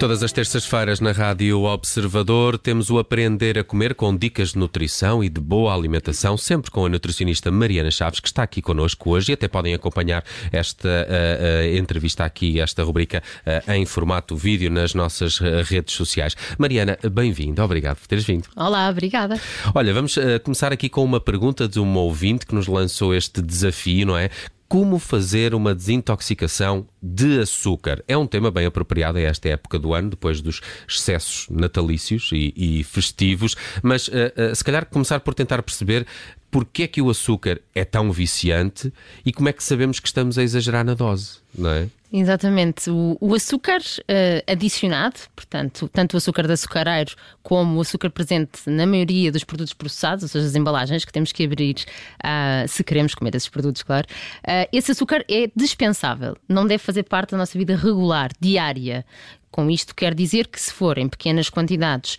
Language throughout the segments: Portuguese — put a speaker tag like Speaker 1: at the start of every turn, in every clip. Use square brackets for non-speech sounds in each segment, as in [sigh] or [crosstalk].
Speaker 1: Todas as terças-feiras na Rádio Observador temos o Aprender a Comer com dicas de nutrição e de boa alimentação, sempre com a nutricionista Mariana Chaves, que está aqui connosco hoje e até podem acompanhar esta uh, uh, entrevista aqui, esta rubrica uh, em formato vídeo nas nossas redes sociais. Mariana, bem-vinda, obrigado por teres vindo.
Speaker 2: Olá, obrigada.
Speaker 1: Olha, vamos começar aqui com uma pergunta de um ouvinte que nos lançou este desafio, não é? como fazer uma desintoxicação de açúcar. É um tema bem apropriado a esta época do ano, depois dos excessos natalícios e, e festivos, mas uh, uh, se calhar começar por tentar perceber porque é que o açúcar é tão viciante e como é que sabemos que estamos a exagerar na dose, não é?
Speaker 2: Exatamente. O, o açúcar uh, adicionado, portanto, tanto o açúcar de açucareiro como o açúcar presente na maioria dos produtos processados, ou seja, as embalagens que temos que abrir uh, se queremos comer esses produtos, claro, uh, esse açúcar é dispensável. Não deve fazer parte da nossa vida regular, diária. Com isto quer dizer que se for em pequenas quantidades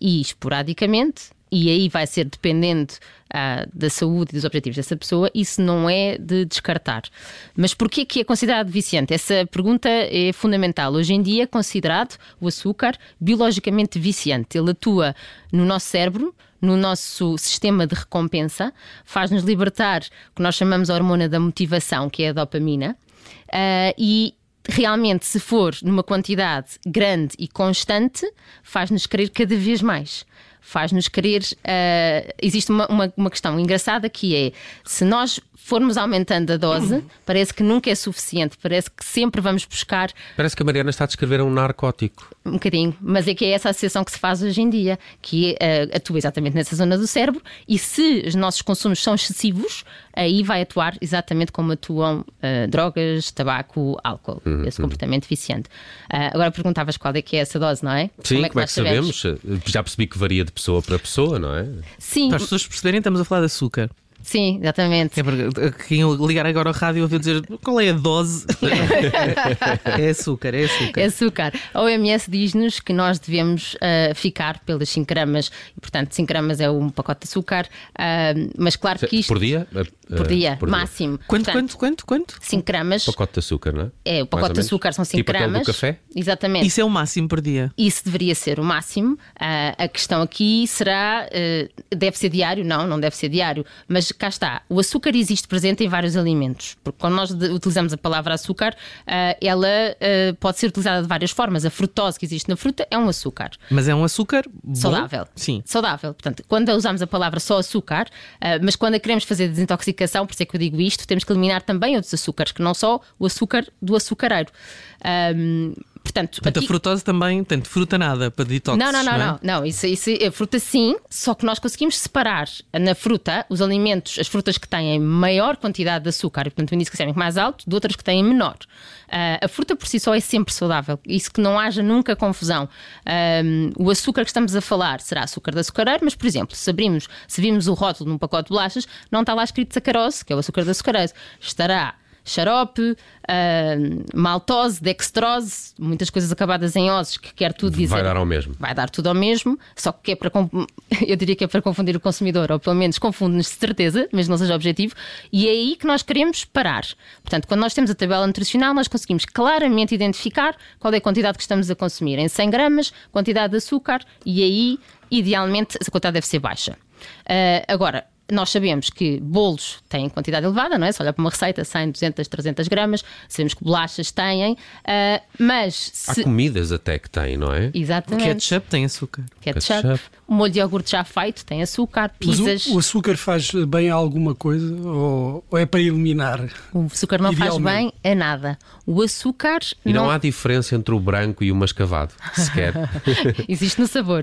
Speaker 2: e esporadicamente, e aí vai ser dependente ah, da saúde e dos objetivos dessa pessoa, isso não é de descartar. Mas porquê que é considerado viciante? Essa pergunta é fundamental. Hoje em dia é considerado o açúcar biologicamente viciante. Ele atua no nosso cérebro, no nosso sistema de recompensa, faz-nos libertar o que nós chamamos a hormona da motivação, que é a dopamina, uh, e realmente, se for numa quantidade grande e constante, faz-nos querer cada vez mais faz-nos querer. Uh, existe uma, uma, uma, questão engraçada que é: se nós formos aumentando a dose, parece que nunca é suficiente, parece que sempre vamos buscar.
Speaker 1: Parece que a Mariana está a descrever um narcótico.
Speaker 2: Um bocadinho, mas é que é essa associação que se faz hoje em dia, que uh, atua exatamente nessa zona do cérebro, e se os nossos consumos são excessivos, aí vai atuar exatamente como atuam uh, drogas, tabaco, álcool, uhum, esse comportamento viciante. Uh, agora perguntavas qual é que é essa dose, não é?
Speaker 1: Sim, como é que, como é que sabemos? sabemos? Já percebi que varia de pessoa para pessoa, não é?
Speaker 2: Sim.
Speaker 3: Para as pessoas perceberem, estamos a falar de açúcar.
Speaker 2: Sim, exatamente.
Speaker 3: É porque quem ligar agora ao rádio ouviu dizer qual é a dose? [laughs] é açúcar, é açúcar.
Speaker 2: É açúcar. A OMS diz-nos que nós devemos uh, ficar pelas 5 gramas, e, portanto, 5 gramas é um pacote de açúcar, uh, mas claro que isto.
Speaker 1: Por dia?
Speaker 2: Por dia, por máximo.
Speaker 3: Dia. Quanto, portanto, quanto, quanto, quanto?
Speaker 2: 5 gramas.
Speaker 1: Pacote de açúcar, não é?
Speaker 2: É, o pacote de açúcar são 5
Speaker 1: tipo
Speaker 2: gramas.
Speaker 1: do café?
Speaker 2: Exatamente.
Speaker 3: Isso é o máximo por dia?
Speaker 2: Isso deveria ser o máximo. a questão aqui será: deve ser diário? Não, não deve ser diário, mas cá está. O açúcar existe presente em vários alimentos. Porque quando nós utilizamos a palavra açúcar, uh, ela uh, pode ser utilizada de várias formas. A frutose que existe na fruta é um açúcar.
Speaker 3: Mas é um açúcar bom?
Speaker 2: saudável.
Speaker 3: Sim.
Speaker 2: Saudável. Portanto, quando usamos a palavra só açúcar, uh, mas quando queremos fazer desintoxicação, por isso é que eu digo isto, temos que eliminar também outros açúcares, que não só o açúcar do açucareiro. Um,
Speaker 3: Portanto, Portanto aqui... a frutose também, tem fruta nada para detox.
Speaker 2: Não, não, não,
Speaker 3: não,
Speaker 2: é? não. Isso, isso é fruta sim, só que nós conseguimos separar na fruta os alimentos, as frutas que têm maior quantidade de açúcar e, portanto, o índice glicémico mais alto, de outras que têm menor. Uh, a fruta por si só é sempre saudável, isso que não haja nunca confusão. Um, o açúcar que estamos a falar será açúcar de açucareiro, mas, por exemplo, se abrimos, se vimos o rótulo num pacote de bolachas, não está lá escrito sacarose, que é o açúcar de açucareiro. Estará xarope, uh, maltose, dextrose, muitas coisas acabadas em oses, que quer tudo dizer.
Speaker 1: Vai dar ao mesmo.
Speaker 2: Vai dar tudo ao mesmo, só que é para. [laughs] Eu diria que é para confundir o consumidor, ou pelo menos confunde-nos de certeza, mas não seja objetivo, e é aí que nós queremos parar. Portanto, quando nós temos a tabela nutricional, nós conseguimos claramente identificar qual é a quantidade que estamos a consumir. Em 100 gramas, quantidade de açúcar, e aí, idealmente, essa quantidade deve ser baixa. Uh, agora, nós sabemos que bolos têm quantidade elevada, não é? Se olhar para uma receita, 100, 200, 300 gramas, sabemos que bolachas têm, uh, mas.
Speaker 1: Se... Há comidas até que têm, não é?
Speaker 2: Exatamente.
Speaker 3: O ketchup tem açúcar.
Speaker 2: Ketchup. ketchup. O molho de iogurte já feito tem açúcar, pizzas.
Speaker 4: O, o, açúcar faz bem a alguma coisa ou, ou é para eliminar?
Speaker 2: O açúcar não faz bem a nada. O açúcar.
Speaker 1: E não, não há diferença entre o branco e o mascavado, sequer. [laughs]
Speaker 2: Existe no sabor.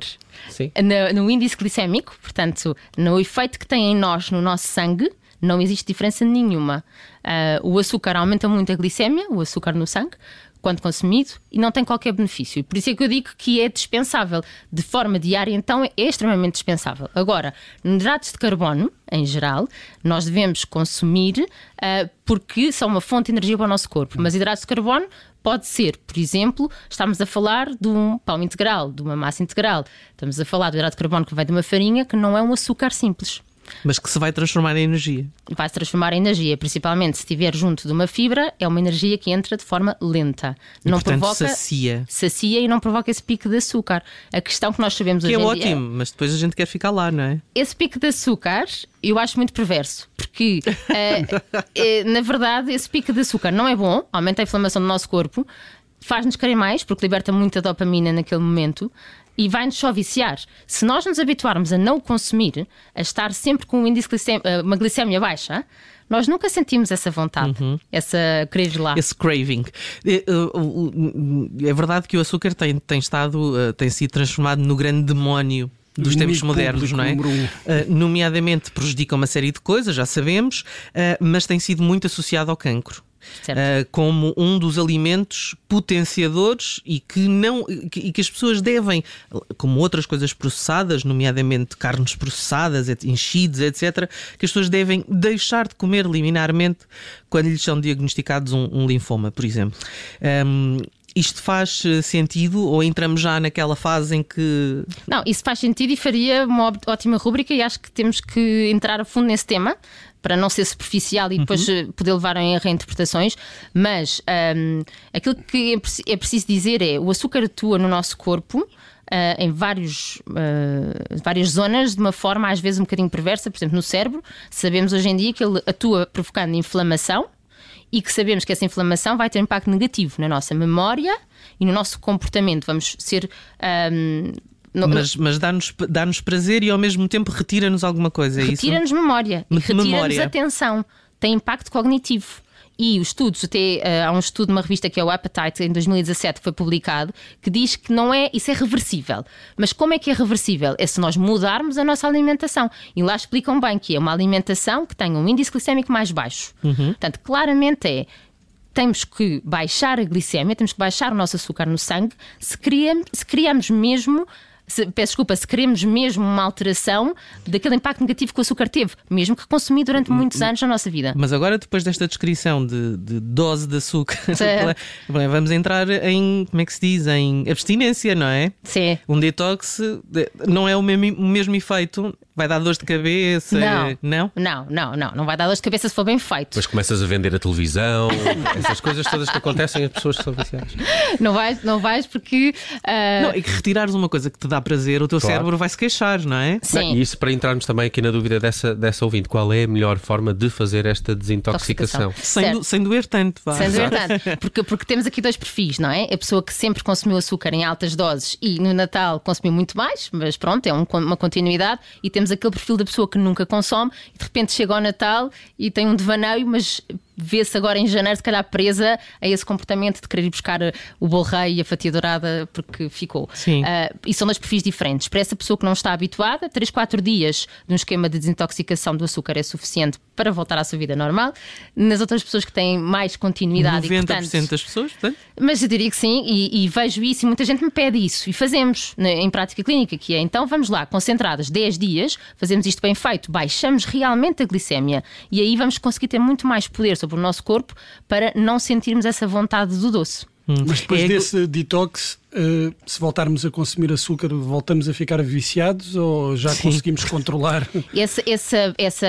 Speaker 2: No, no índice glicémico, portanto, no efeito que tem em nós, no nosso sangue, não existe diferença nenhuma. Uh, o açúcar aumenta muito a glicémia, o açúcar no sangue, quando consumido, e não tem qualquer benefício. Por isso é que eu digo que é dispensável. De forma diária, então, é extremamente dispensável. Agora, hidratos de carbono, em geral, nós devemos consumir uh, porque são uma fonte de energia para o nosso corpo. Mas hidratos de carbono pode ser, por exemplo, estamos a falar de um pão integral, de uma massa integral. Estamos a falar do hidrato de carbono que vem de uma farinha que não é um açúcar simples.
Speaker 3: Mas que se vai transformar em energia.
Speaker 2: Vai se transformar em energia, principalmente se estiver junto de uma fibra, é uma energia que entra de forma lenta.
Speaker 3: E,
Speaker 2: não
Speaker 3: portanto,
Speaker 2: provoca.
Speaker 3: sacia.
Speaker 2: Sacia e não provoca esse pico de açúcar. A questão que nós sabemos
Speaker 3: Que
Speaker 2: hoje
Speaker 3: é ótimo,
Speaker 2: dia.
Speaker 3: mas depois a gente quer ficar lá, não é?
Speaker 2: Esse pico de açúcar eu acho muito perverso, porque [laughs] eh, na verdade esse pico de açúcar não é bom, aumenta a inflamação do nosso corpo, faz-nos querer mais, porque liberta muita dopamina naquele momento. E vai-nos só viciar. Se nós nos habituarmos a não consumir, a estar sempre com um índice glicem- eh, uma glicemia baixa, nós nunca sentimos essa vontade, essa querer ir lá.
Speaker 3: Esse craving. É, uh, é verdade que o açúcar tem, tem estado, uh, tem sido transformado no grande demónio dos tempos modernos, não é?
Speaker 4: um.
Speaker 3: Uh, nomeadamente prejudica uma série de coisas, já sabemos, uh, mas tem sido muito associado ao cancro. Uh, como um dos alimentos potenciadores e que não que- e que as pessoas devem, como outras coisas processadas, nomeadamente carnes processadas, enchidos, etc., que as pessoas devem deixar de comer liminarmente quando lhes são diagnosticados um, um linfoma, por exemplo. Um, isto faz eh, sentido ou entramos já naquela fase em que
Speaker 2: Não, isso faz sentido e faria uma ótima rúbrica e acho que temos que entrar a fundo nesse tema para não ser superficial e depois eh, poder levar em reinterpretações, mas ahm, aquilo que é é preciso dizer é o açúcar atua no nosso corpo ah, em vários, ah, várias zonas de uma forma às vezes um bocadinho perversa, por exemplo no cérebro, sabemos hoje em dia que ele atua provocando inflamação e que sabemos que essa inflamação vai ter um impacto negativo na nossa memória e no nosso comportamento. Vamos ser. ahm, no-
Speaker 3: mas, mas dá-nos dá prazer e ao mesmo tempo retira-nos alguma coisa, é
Speaker 2: retira-nos memória e
Speaker 3: Me-
Speaker 2: retira-nos atenção. Tem impacto cognitivo. E os estudos, até eh, há um estudo numa revista que é o Appetite, em 2017, que foi publicado, que diz que não é, isso é reversível. Mas como é que é reversível? É se nós mudarmos a nossa alimentação. E lá explicam bem que é uma alimentação que tenha um índice glicémico mais baixo. Portanto, claramente é temos que baixar a glicemia, temos que baixar o nosso açúcar no sangue se criamos, se criamos mesmo. Se, peço desculpa, se queremos mesmo uma alteração daquele impacto negativo que o açúcar teve, mesmo que consumi durante muitos anos na nossa vida.
Speaker 3: Mas agora, depois desta descrição de, de dose de açúcar, [laughs] vamos entrar em, como é que se diz? Em abstinência, não é?
Speaker 2: Sim.
Speaker 3: Um detox de- não é o mesmo, o mesmo efeito, vai dar dores de cabeça.
Speaker 2: Não.
Speaker 3: Não?
Speaker 2: Não, não, não. Não vai dar dor de cabeça se for bem feito.
Speaker 1: Depois começas a vender a televisão, [laughs] essas coisas todas que acontecem às pessoas que são viciadas.
Speaker 2: Não vais, não vais porque. ah,
Speaker 3: Não, é que retirares uma coisa que te dá prazer, o teu
Speaker 1: Claro.
Speaker 3: cérebro vai se queixar, não é?
Speaker 2: sim.
Speaker 1: E isso para entrarmos também aqui na dúvida dessa, dessa ouvinte, qual é a melhor forma de fazer esta desintoxicação?
Speaker 3: Sem, do- sem doer tanto. vá.
Speaker 2: Sendo verdade, porque, porque temos aqui dois perfis, não é? A pessoa que sempre consumiu açúcar em altas doses e no Natal consumiu muito mais, mas pronto, é um- uma continuidade. E temos aquele perfil da pessoa que nunca consome e de repente chega ao Natal e tem um devaneio, mas vê-se agora em janeiro, se calhar presa a esse comportamento de querer ir buscar o bolo rei e a fatia dourada porque ficou.
Speaker 3: Sim.
Speaker 2: Ah, e são dois perfis diferentes. Para essa pessoa que não está habituada, 3, 4 dias de um esquema de desintoxicação do açúcar é suficiente para voltar à sua vida normal. Nas outras pessoas que têm mais continuidade
Speaker 3: 90%
Speaker 2: e, portanto,
Speaker 3: das pessoas, portanto,
Speaker 2: mas eu diria que sim, e, e vejo isso, e muita gente me pede isso, e fazemos né, em prática clínica, que é então vamos lá, concentradas 10 dias, fazemos isto bem feito, baixamos realmente a glicémia, e aí vamos conseguir ter muito mais poder sobre o nosso corpo para não sentirmos essa vontade do doce.
Speaker 4: Mas depois
Speaker 3: É-
Speaker 4: desse detox, eh, se voltarmos a consumir açúcar, voltamos a ficar viciados ou já conseguimos controlar? [laughs]
Speaker 2: Essa, essa, essa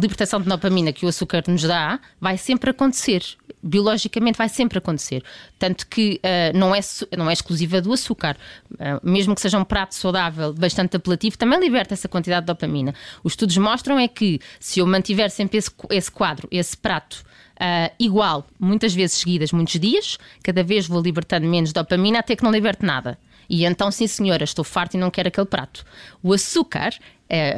Speaker 2: libertação de dopamina que o açúcar nos dá vai sempre acontecer. Biologicamente vai sempre acontecer. Tanto que ah, não, é, não é exclusiva do açúcar. Ah, mesmo que seja um prato saudável, bastante apelativo, também liberta essa quantidade de dopamina. Os estudos mostram é que se eu mantiver sempre esse, esse quadro, esse prato, ah, igual, muitas vezes seguidas, muitos dias, cada vez vou libertando menos dopamina até que não liberte nada. E então, sim, senhora, estou farto e não quero aquele prato. O açúcar,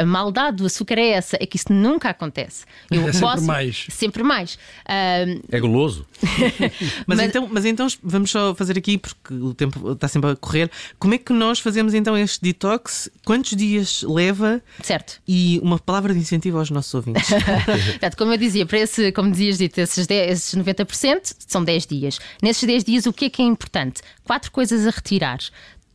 Speaker 2: a maldade do açúcar é essa, é que isso nunca acontece. Eu [laughs]
Speaker 4: É sempre mais.
Speaker 2: Sempre mais. Ah,
Speaker 1: É goloso? [laughs]
Speaker 3: Mas,
Speaker 2: Mas-
Speaker 3: Então, mas então vamos só fazer aqui, porque o tempo está sempre a correr. Como é que nós fazemos então este detox? Quantos dias leva?
Speaker 2: certo.
Speaker 3: E uma palavra de incentivo aos nossos ouvintes. [laughs]
Speaker 2: Portanto, como eu dizia, para esse, como dizias dito, esses, 10, esses 90% são 10 dias. Nesses 10 dias, o que é que é importante? Quatro coisas a retirar.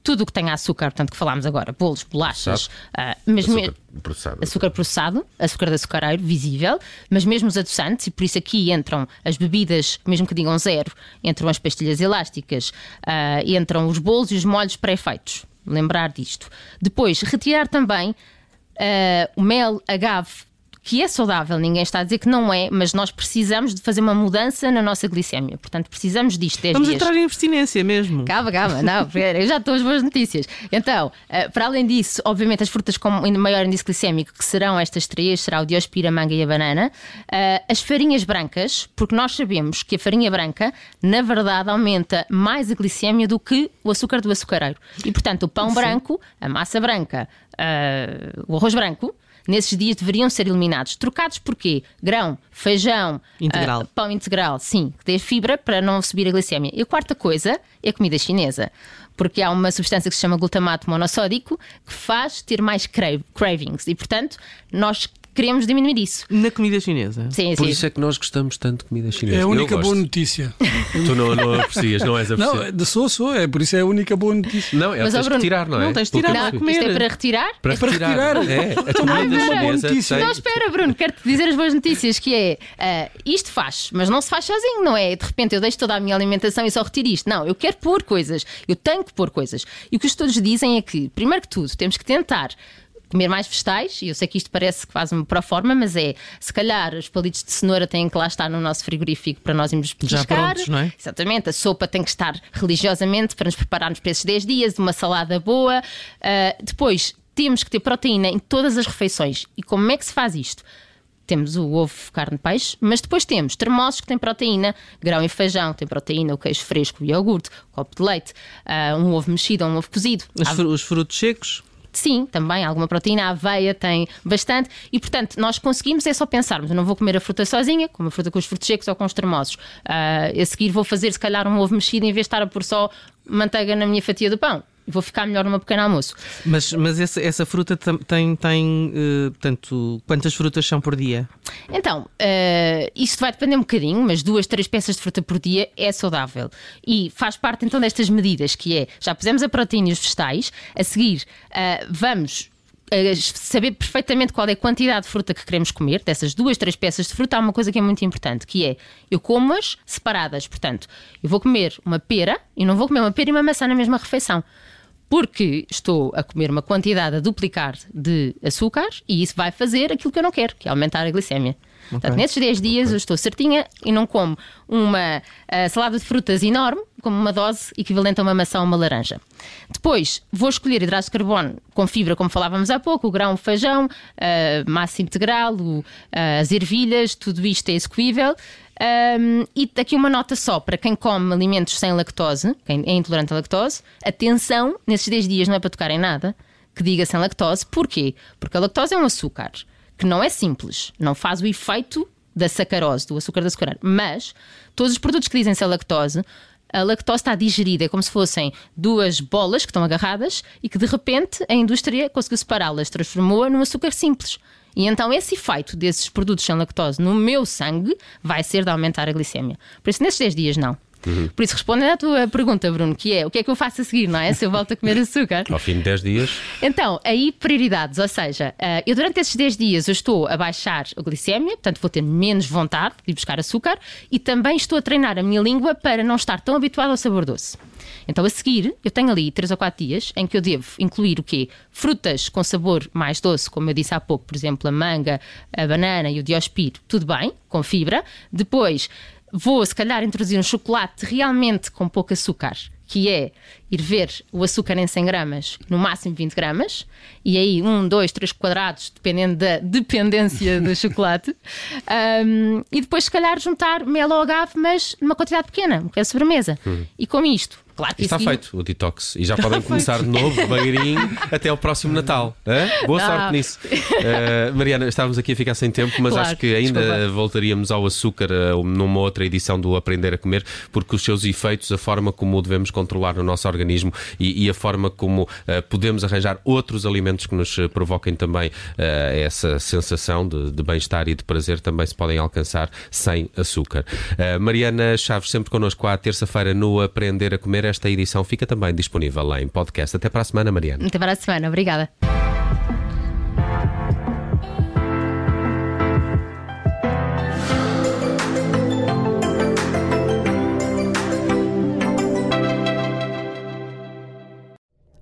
Speaker 2: Tudo o que tenha açúcar, portanto, que falámos agora, bolos, bolachas, ah, mas me-
Speaker 1: Açúcar processado.
Speaker 2: açúcar processado, açúcar de açucareiro, visível, mas mesmo os adoçantes, e por isso aqui entram as bebidas, mesmo que digam zero, entram as pastilhas elásticas, ah, entram os bolos e os molhos pré-feitos. Lembrar disto. Depois, retirar também uh, o mel, agave, que é saudável, ninguém está a dizer que não é, mas nós precisamos de fazer uma mudança na nossa glicemia. Portanto, precisamos disto 10
Speaker 3: Vamos
Speaker 2: dias.
Speaker 3: entrar em abstinência mesmo.
Speaker 2: Calma, calma, não, eu já estou as boas notícias. Então, uh, para além disso, obviamente as frutas com maior índice glicémico, que serão estas três, será o diospira, a manga e a banana, uh, as farinhas brancas, porque nós sabemos que a farinha branca, na verdade, aumenta mais a glicemia do que o açúcar do açucareiro. E, portanto, o pão Sim. branco, a massa branca, uh, o arroz branco, nesses dias deveriam ser eliminados. Trocados por quê? Grão, feijão,
Speaker 3: integral. Uh,
Speaker 2: pão integral, sim, que dê fibra para não subir a glicemia. E a quarta coisa é a comida chinesa. Porque há uma substância que se chama glutamato monossódico que faz ter mais cravings. E, portanto, nós queremos diminuir isso.
Speaker 3: Na comida chinesa?
Speaker 2: Sim,
Speaker 1: Por
Speaker 2: sim.
Speaker 1: isso é que nós gostamos tanto de comida chinesa.
Speaker 4: É a única boa notícia. [laughs]
Speaker 1: tu não, não aprecias, não és apreciar.
Speaker 4: Não, sou, sou, é por isso é a única boa notícia.
Speaker 1: Não, é Mas, tens Bruno, retirar, não é?
Speaker 3: Não, tens de tirar
Speaker 2: não,
Speaker 3: para comer.
Speaker 2: Isto é para retirar?
Speaker 1: Para,
Speaker 4: é para
Speaker 1: retirar.
Speaker 4: retirar.
Speaker 1: É, a comida chinesa tem...
Speaker 2: Não, espera, Bruno, quero-te dizer as boas notícias, que é, uh, isto faz, mas não se faz sozinho, não é? De repente eu deixo toda a minha alimentação e só retiro isto. Não, eu quero pôr coisas, eu tenho que pôr coisas. E o que os todos dizem é que, primeiro que tudo, temos que tentar comer mais vegetais, e eu sei que isto parece que faz uma forma, mas é se calhar os palitos de cenoura têm que lá estar no nosso frigorífico para nós irmos pescar.
Speaker 3: Já prontos, não é?
Speaker 2: Exatamente, a sopa tem que estar religiosamente para nos prepararmos para esses 10 dias, uma salada boa. Uh, depois, temos que ter proteína em todas as refeições. E como é que se faz isto? temos o ovo, carne, peixe, mas depois temos termossos que têm proteína, grão e feijão, tem proteína, o queijo fresco, o iogurte, o copo de leite, uh, um ovo mexido ou um ovo cozido.
Speaker 3: Os, frutos secos?
Speaker 2: Sim, também alguma proteína, a aveia tem bastante e, portanto, nós conseguimos é só pensarmos: eu não vou comer a fruta sozinha, como a fruta com os frutos secos ou com os termosos. Uh, a seguir vou fazer, se calhar, um ovo mexido em vez de estar a pôr só manteiga na minha fatia do pão vou ficar melhor numa pequeno almoço.
Speaker 3: Mas, mas essa, essa fruta tem, tem uh, portanto, quantas frutas são por dia?
Speaker 2: Então, uh, isto vai depender um bocadinho, mas duas, três peças de fruta por dia é saudável. E faz parte então destas medidas, que é, já pusemos a proteína e os vegetais, a seguir uh, vamos saber perfeitamente qual é a quantidade de fruta que queremos comer, dessas duas, três peças de fruta, há uma coisa que é muito importante, que é eu como-as separadas. Portanto, eu vou comer uma pera e não vou comer uma pera e uma maçã na mesma refeição porque estou a comer uma quantidade a duplicar de açúcar e isso vai fazer aquilo que eu não quero, que é aumentar a glicemia. Okay. Portanto, nesses 10 dias okay. eu estou certinha e não como uma uh, salada de frutas enorme, como uma dose equivalente a uma maçã ou uma laranja. Depois vou escolher hidratos de carbono com fibra, como falávamos há pouco, o grão, o feijão, uh, massa integral, o, uh, as ervilhas, tudo isto é execuível. Um, e aqui uma nota só para quem come alimentos sem lactose, quem é intolerante à lactose, atenção, nesses 10 dias não é para tocar em nada que diga sem lactose. Porquê? Porque a lactose é um açúcar que não é simples, não faz o efeito da sacarose, do açúcar de açucarar, mas todos os produtos que dizem sem lactose a lactose está digerida, é como se fossem duas bolas que estão agarradas e que de repente a indústria conseguiu separá-las, transformou-a num açúcar simples. E então esse efeito desses produtos sem lactose no meu sangue vai ser de aumentar a glicemia. Por isso, nesses 10 dias, não. Uhum. Por isso, respondendo à tua pergunta, Bruno, que é o que é que eu faço a seguir, não é? Se eu volto a comer açúcar. [laughs]
Speaker 1: Ao fim de 10 dias.
Speaker 2: Então, aí prioridades, ou seja, uh, eu durante esses 10 dias eu estou a baixar a glicemia, portanto vou ter menos vontade de ir buscar açúcar e também estou a treinar a minha língua para não estar tão habituado ao sabor doce. Então, a seguir, eu tenho ali 3 ou 4 dias em que eu devo incluir o quê? Frutas com sabor mais doce, como eu disse há pouco, por exemplo, a manga, a banana e o diospiro, tudo bem, com fibra. Depois, vou, se calhar, introduzir um chocolate realmente com pouco açúcar, que é ir ver o açúcar em 100 gramas, no máximo 20 gramas, e aí um, dois, três quadrados, dependendo da dependência do [laughs] chocolate, um, e depois, se calhar, juntar mel ou agave, mas numa quantidade pequena, um é sobremesa. Hum. E com isto, Claro que
Speaker 1: Está feito o detox e já podem começar de novo, devagarinho, [laughs] até ao próximo Natal. Hã? Boa Não. sorte nisso. Uh, Mariana, estávamos aqui a ficar sem tempo, mas claro, acho que ainda desculpa. voltaríamos ao açúcar uh, numa outra edição do Aprender a Comer, porque os seus efeitos, a forma como o devemos controlar no nosso organismo e, e a forma como uh, podemos arranjar outros alimentos que nos provoquem também essa sensação de, de bem-estar e de prazer também se podem alcançar sem açúcar. Mariana Chaves, sempre connosco à terça-feira no Aprender a Comer esta edição fica também disponível em podcast. Até para a semana, Mariana.
Speaker 2: Até para a semana, obrigada.